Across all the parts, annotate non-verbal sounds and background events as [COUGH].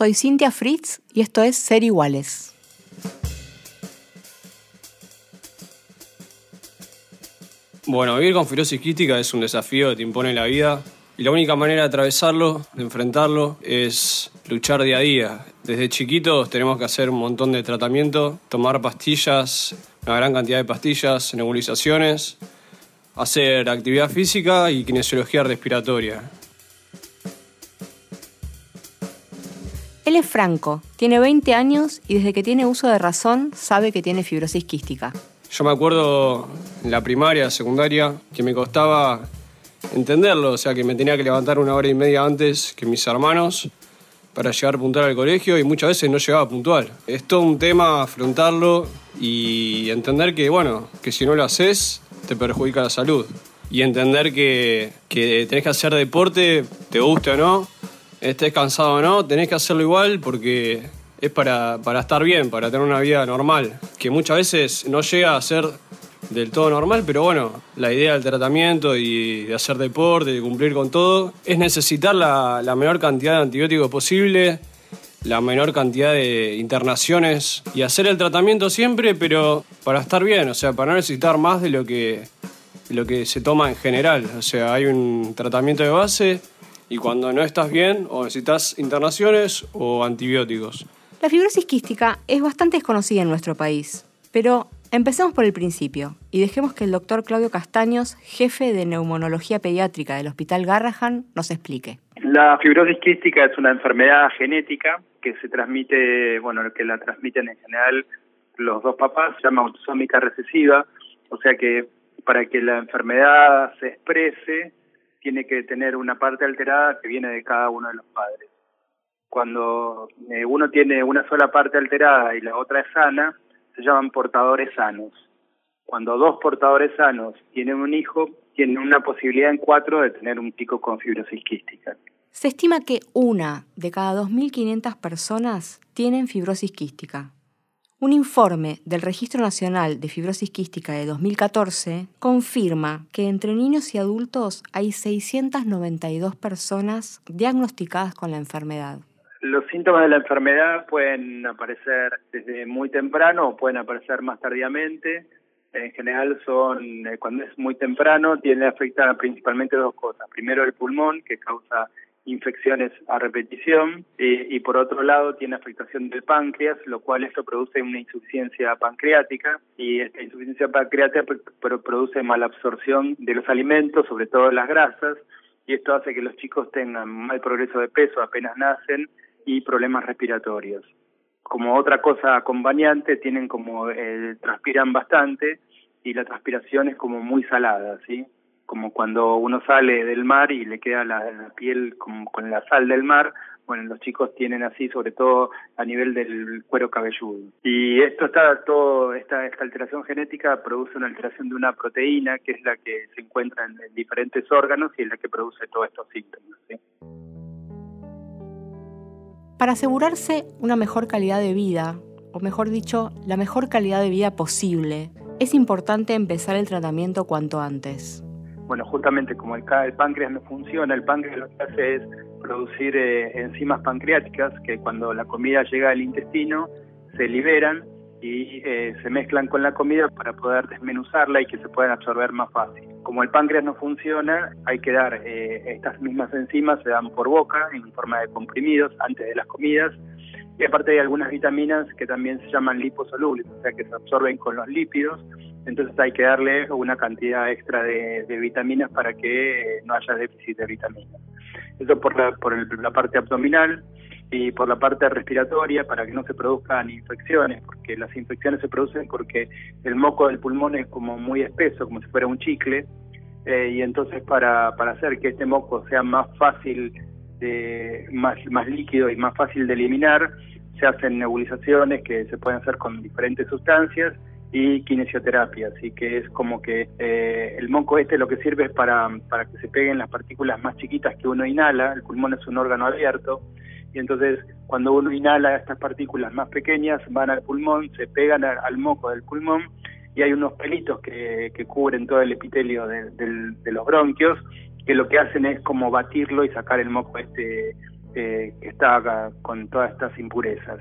soy Cintia Fritz y esto es Ser Iguales. Bueno, vivir con fibrosis quística es un desafío que te impone la vida y la única manera de atravesarlo, de enfrentarlo, es luchar día a día. Desde chiquitos tenemos que hacer un montón de tratamiento, tomar pastillas, una gran cantidad de pastillas, nebulizaciones, hacer actividad física y kinesiología respiratoria. Él es Franco, tiene 20 años y desde que tiene uso de razón sabe que tiene fibrosis quística. Yo me acuerdo en la primaria, secundaria, que me costaba entenderlo, o sea que me tenía que levantar una hora y media antes que mis hermanos para llegar puntual al colegio y muchas veces no llegaba puntual. Es todo un tema afrontarlo y entender que, bueno, que si no lo haces te perjudica la salud. Y entender que, que tenés que hacer deporte, te guste o no, estés cansado o no, tenés que hacerlo igual porque es para, para estar bien, para tener una vida normal, que muchas veces no llega a ser del todo normal, pero bueno, la idea del tratamiento y de hacer deporte, de cumplir con todo, es necesitar la, la menor cantidad de antibióticos posible, la menor cantidad de internaciones y hacer el tratamiento siempre, pero para estar bien, o sea, para no necesitar más de lo que, de lo que se toma en general. O sea, hay un tratamiento de base y cuando no estás bien, o necesitas internaciones o antibióticos. La fibrosis quística es bastante desconocida en nuestro país, pero empecemos por el principio y dejemos que el doctor Claudio Castaños, jefe de neumonología pediátrica del Hospital Garrahan, nos explique. La fibrosis quística es una enfermedad genética que se transmite, bueno, que la transmiten en general los dos papás, se llama autosómica recesiva, o sea que para que la enfermedad se exprese tiene que tener una parte alterada que viene de cada uno de los padres cuando eh, uno tiene una sola parte alterada y la otra es sana, se llaman portadores sanos. Cuando dos portadores sanos tienen un hijo, tienen una posibilidad en cuatro de tener un pico con fibrosis quística. Se estima que una de cada 2.500 personas tienen fibrosis quística. Un informe del Registro Nacional de Fibrosis Quística de 2014 confirma que entre niños y adultos hay 692 personas diagnosticadas con la enfermedad. Los síntomas de la enfermedad pueden aparecer desde muy temprano o pueden aparecer más tardíamente. En general son, eh, cuando es muy temprano, tiene afectar principalmente dos cosas. Primero el pulmón, que causa infecciones a repetición, y, por otro lado tiene afectación del páncreas, lo cual esto produce una insuficiencia pancreática, y esta insuficiencia pancreática produce malabsorción de los alimentos, sobre todo las grasas, y esto hace que los chicos tengan mal progreso de peso apenas nacen y problemas respiratorios. Como otra cosa acompañante, tienen como, eh, transpiran bastante y la transpiración es como muy salada, ¿sí? Como cuando uno sale del mar y le queda la, piel como con la sal del mar, bueno, los chicos tienen así, sobre todo a nivel del cuero cabelludo. Y esto está todo, esta, alteración genética produce una alteración de una proteína que es la que se encuentra en, diferentes órganos y es la que produce todos estos síntomas. ¿sí? Para asegurarse una mejor calidad de vida, o mejor dicho, la mejor calidad de vida posible, es importante empezar el tratamiento cuanto antes. Bueno, justamente como el, páncreas no funciona, el páncreas lo que hace es producir eh, enzimas pancreáticas que cuando la comida llega al intestino se liberan y eh, se mezclan con la comida para poder desmenuzarla y que se puedan absorber más fácil. Como el páncreas no funciona, hay que dar eh, estas mismas enzimas, se dan por boca en forma de comprimidos antes de las comidas. Y aparte hay algunas vitaminas que también se llaman liposolubles, o sea que se absorben con los lípidos. Entonces hay que darle una cantidad extra de, vitaminas para que no haya déficit de vitaminas. Eso por la, por la parte abdominal y por la parte respiratoria para que no se produzcan infecciones, porque las infecciones se producen porque el moco del pulmón es como muy espeso, como si fuera un chicle, eh, y entonces para, para hacer que este moco sea más fácil, de, más, más líquido y más fácil de eliminar, se hacen nebulizaciones que se pueden hacer con diferentes sustancias y kinesioterapia, así que es como que eh, el moco este lo que sirve es para, para que se peguen las partículas más chiquitas que uno inhala, el pulmón es un órgano abierto, y entonces cuando uno inhala estas partículas más pequeñas van al pulmón, se pegan al moco del pulmón. Y hay unos pelitos que, que cubren todo el epitelio de, los bronquios que lo que hacen es como batirlo y sacar el moco este que está con todas estas impurezas.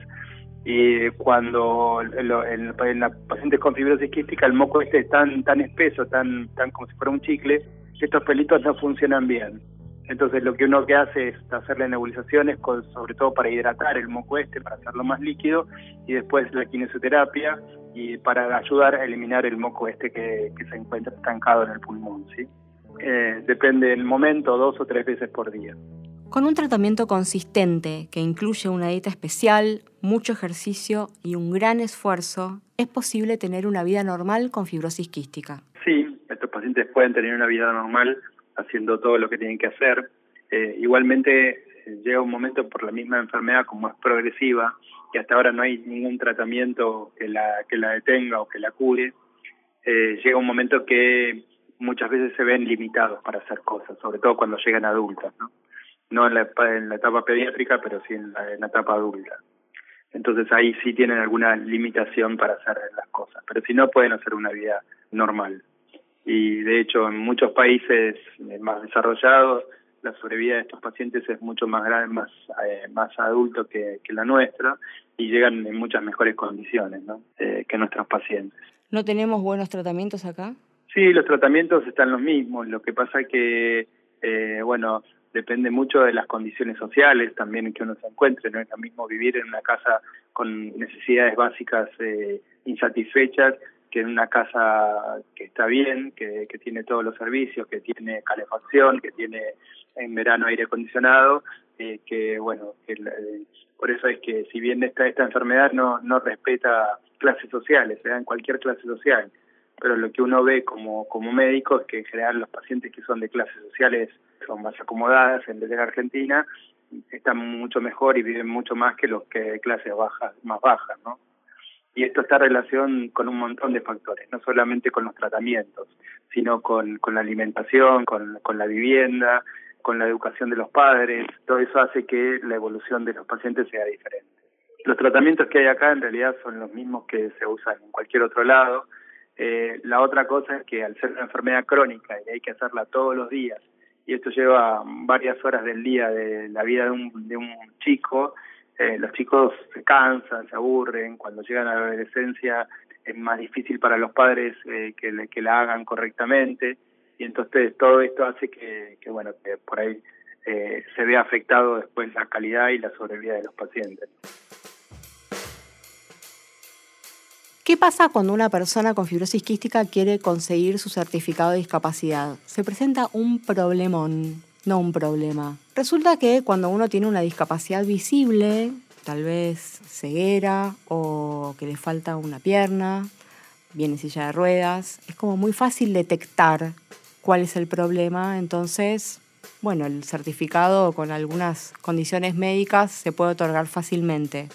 Y cuando en, la pacientes con fibrosis quística el moco este es tan, tan espeso, tan, tan como si fuera un chicle, que estos pelitos no funcionan bien. Entonces lo que uno que hace es hacerle nebulizaciones, sobre todo para hidratar el moco este, para hacerlo más líquido, y después la kinesioterapia y para ayudar a eliminar el moco este que, se encuentra estancado en el pulmón. ¿sí? Eh, depende del momento, dos o tres veces por día. Con un tratamiento consistente que incluye una dieta especial, mucho ejercicio y un gran esfuerzo, es posible tener una vida normal con fibrosis quística. Sí, estos pacientes pueden tener una vida normal haciendo todo lo que tienen que hacer. Eh, igualmente eh, llega un momento por la misma enfermedad como es progresiva y hasta ahora no hay ningún tratamiento que la que la detenga o que la cure. Eh, llega un momento que muchas veces se ven limitados para hacer cosas, sobre todo cuando llegan adultas, ¿no? no en la, en la etapa pediátrica, pero sí en la, etapa adulta. Entonces ahí sí tienen alguna limitación para hacer las cosas, pero si no pueden hacer una vida normal. Y de hecho en muchos países más desarrollados la sobrevida de estos pacientes es mucho más grande, más eh, más adulto que, que, la nuestra y llegan en muchas mejores condiciones ¿no? Eh, que nuestros pacientes. ¿No tenemos buenos tratamientos acá? Sí, los tratamientos están los mismos. Lo que pasa que, eh, bueno, depende mucho de las condiciones sociales también en que uno se encuentre. No es lo mismo vivir en una casa con necesidades básicas eh, insatisfechas que en una casa que está bien, que, que tiene todos los servicios, que tiene calefacción, que tiene en verano aire acondicionado, eh, que bueno, que, eh, por eso es que si bien esta, esta enfermedad no, no respeta clases sociales, se da en cualquier clase social, pero lo que uno ve como, como médico es que en general los pacientes que son de clases sociales son más acomodadas en la Argentina, están mucho mejor y viven mucho más que los que de clases bajas, más bajas, ¿no? Y esto está en relación con un montón de factores, no solamente con los tratamientos, sino con, con la alimentación, con, con la vivienda, con la educación de los padres, todo eso hace que la evolución de los pacientes sea diferente. Los tratamientos que hay acá en realidad son los mismos que se usan en cualquier otro lado. Eh, la otra cosa es que al ser una enfermedad crónica y hay que hacerla todos los días y esto lleva varias horas del día de la vida de un, de un chico, eh, los chicos se cansan, se aburren, cuando llegan a la adolescencia es más difícil para los padres eh, que, que la hagan correctamente y entonces todo esto hace que, que bueno, que por ahí eh, se vea afectado después la calidad y la sobrevida de los pacientes. ¿Qué pasa cuando una persona con fibrosis quística quiere conseguir su certificado de discapacidad? Se presenta un problemón, no un problema. Resulta que cuando uno tiene una discapacidad visible, tal vez ceguera o que le falta una pierna, viene silla de ruedas, es como muy fácil detectar cuál es el problema, entonces, bueno, el certificado con algunas condiciones médicas se puede otorgar fácilmente.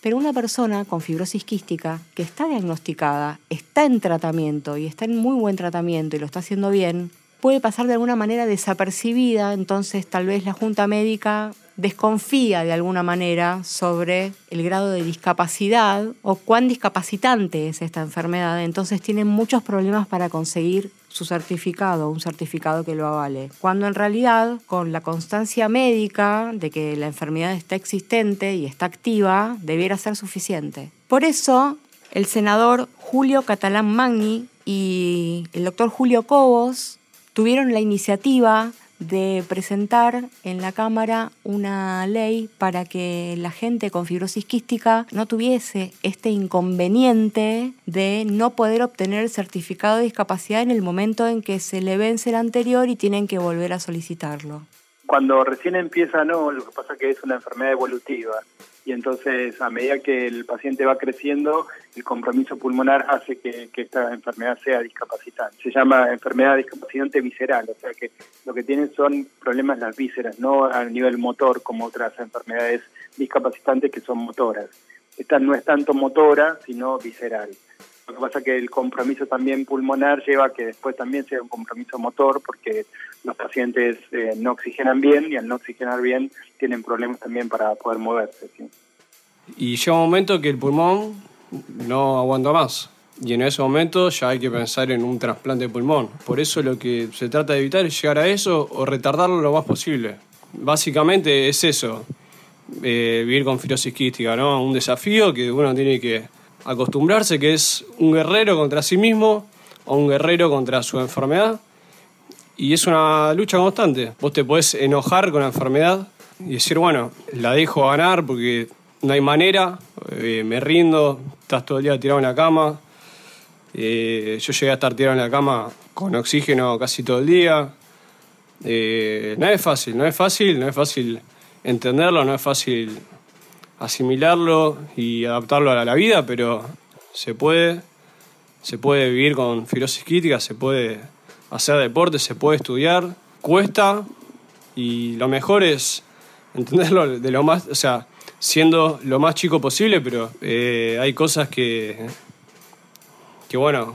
Pero una persona con fibrosis quística que está diagnosticada, está en tratamiento y está en muy buen tratamiento y lo está haciendo bien, puede pasar de alguna manera desapercibida, entonces tal vez la junta médica desconfía de alguna manera sobre el grado de discapacidad o cuán discapacitante es esta enfermedad, entonces tienen muchos problemas para conseguir su certificado, un certificado que lo avale, cuando en realidad con la constancia médica de que la enfermedad está existente y está activa, debiera ser suficiente. Por eso, el senador Julio Catalán Magni y el doctor Julio Cobos tuvieron la iniciativa de presentar en la Cámara una ley para que la gente con fibrosis quística no tuviese este inconveniente de no poder obtener el certificado de discapacidad en el momento en que se le vence el anterior y tienen que volver a solicitarlo. Cuando recién empieza, no, lo que pasa es que es una enfermedad evolutiva y entonces a medida que el paciente va creciendo, el compromiso pulmonar hace que, esta enfermedad sea discapacitante. Se llama enfermedad discapacitante visceral, o sea que lo que tienen son problemas las vísceras, no a nivel motor como otras enfermedades discapacitantes que son motoras. Esta no es tanto motora, sino visceral. Lo que pasa es que el compromiso también pulmonar lleva a que después también sea un compromiso motor porque los pacientes eh, no oxigenan bien y al no oxigenar bien tienen problemas también para poder moverse. Y llega un momento que el pulmón no aguanta más. Y en ese momento ya hay que pensar en un trasplante de pulmón. Por eso lo que se trata de evitar es llegar a eso o retardarlo lo más posible. básicamente es eso, eh, vivir con fibrosis quística, ¿no? Un desafío que uno tiene que acostumbrarse, que es un guerrero contra sí mismo o un guerrero contra su enfermedad. Y es una lucha constante. Vos te podés enojar con la enfermedad y decir, bueno, la dejo ganar porque no hay manera, eh, me rindo, estás todo el día tirado en la cama. Eh, yo llegué a estar tirado en la cama con oxígeno casi todo el día. Eh, no es fácil, no es fácil, no es fácil entenderlo, no es fácil asimilarlo y adaptarlo a la vida, pero se puede, se puede vivir con fibrosis quística, se puede hacer deporte, se puede estudiar, cuesta y lo mejor es entenderlo [LAUGHS] de lo más, o sea, siendo lo más chico posible, pero eh, hay cosas que, que bueno,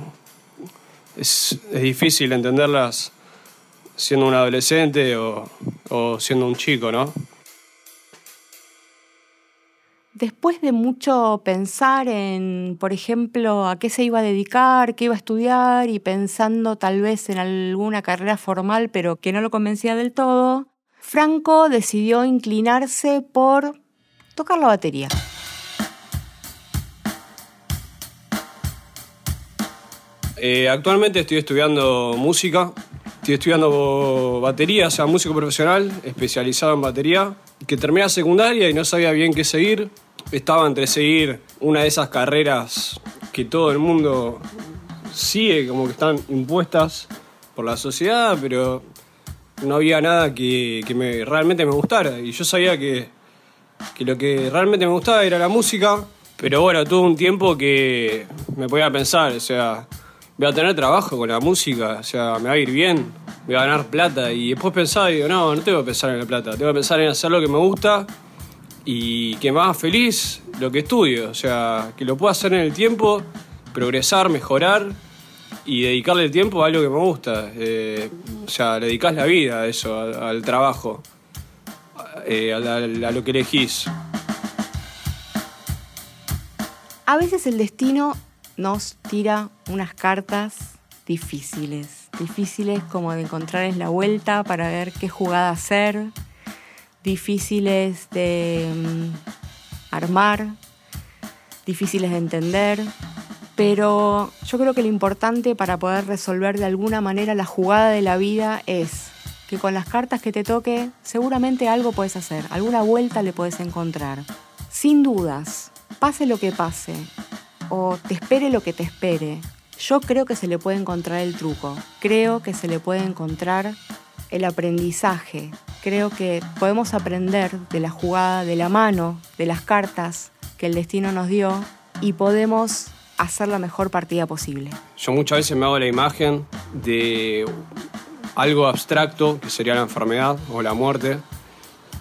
es, es difícil entenderlas siendo un adolescente o, o siendo un chico, ¿no? Después de mucho pensar en, por ejemplo, a qué se iba a dedicar, qué iba a estudiar y pensando tal vez en alguna carrera formal pero que no lo convencía del todo, Franco decidió inclinarse por tocar la batería. Eh, actualmente estoy estudiando música, estoy estudiando batería, o sea, músico profesional, especializado en batería, que terminé la secundaria y no sabía bien qué seguir. Estaba entre seguir una de esas carreras que todo el mundo sigue, como que están impuestas por la sociedad, pero no había nada que, me, realmente me gustara. Y yo sabía que, que lo que realmente me gustaba era la música, pero bueno, tuve un tiempo que me podía pensar, o sea, voy a tener trabajo con la música, o sea, me va a ir bien, voy a ganar plata. Y después pensaba y digo, no, no tengo que pensar en la plata, tengo que pensar en hacer lo que me gusta y que me haga feliz lo que estudio, o sea, que lo pueda hacer en el tiempo, progresar, mejorar y dedicarle el tiempo a algo que me gusta. Eh, o sea, le dedicas la vida a eso, al, trabajo, eh, a, a- a lo que elegís. A veces el destino nos tira unas cartas difíciles, difíciles como de encontrarles la vuelta para ver qué jugada hacer, difíciles de mm, armar, difíciles de entender, pero yo creo que lo importante para poder resolver de alguna manera la jugada de la vida es que con las cartas que te toque seguramente algo puedes hacer, alguna vuelta le puedes encontrar. Sin dudas, pase lo que pase o te espere lo que te espere, yo creo que se le puede encontrar el truco, creo que se le puede encontrar el aprendizaje, creo que podemos aprender de la jugada, de la mano, de las cartas que el destino nos dio y podemos hacer la mejor partida posible. Yo muchas veces me hago la imagen de algo abstracto, que sería la enfermedad o la muerte,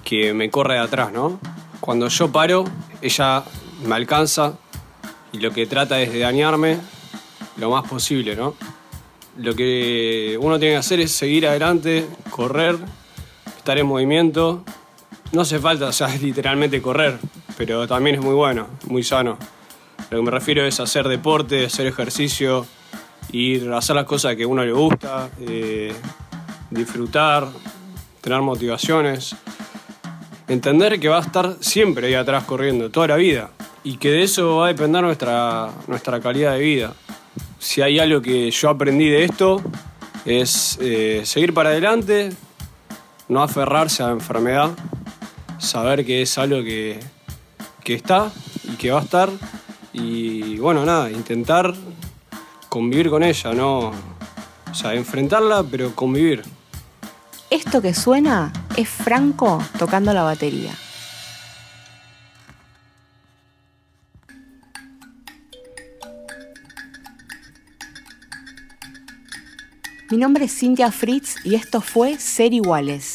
que me corre de atrás, ¿no? Cuando yo paro, ella me alcanza y lo que trata es de dañarme lo más posible, ¿no? Lo que uno tiene que hacer es seguir adelante, correr, estar en movimiento. No hace falta, o sea, es [LAUGHS] literalmente correr, pero también es muy bueno, muy sano. Lo que me refiero es hacer deporte, hacer ejercicio, ir a hacer las cosas que a uno le gusta, eh, disfrutar, tener motivaciones, entender que va a estar siempre ahí atrás corriendo, toda la vida, y que de eso va a depender nuestra, nuestra calidad de vida. Si hay algo que yo aprendí de esto, es eh, seguir para adelante, no aferrarse a la enfermedad, saber que es algo que, que está y que va a estar, y bueno, nada, intentar convivir con ella, no. O sea, enfrentarla, pero convivir. Esto que suena es Franco tocando la batería. Mi nombre es Cintia Fritz y esto fue Ser Iguales.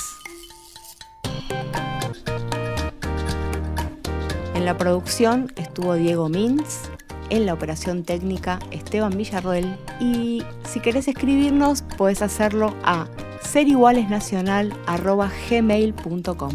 En la producción estuvo Diego Mintz, en la operación técnica Esteban Villarroel y si querés escribirnos puedes hacerlo a serigualesnacional.gmail.com.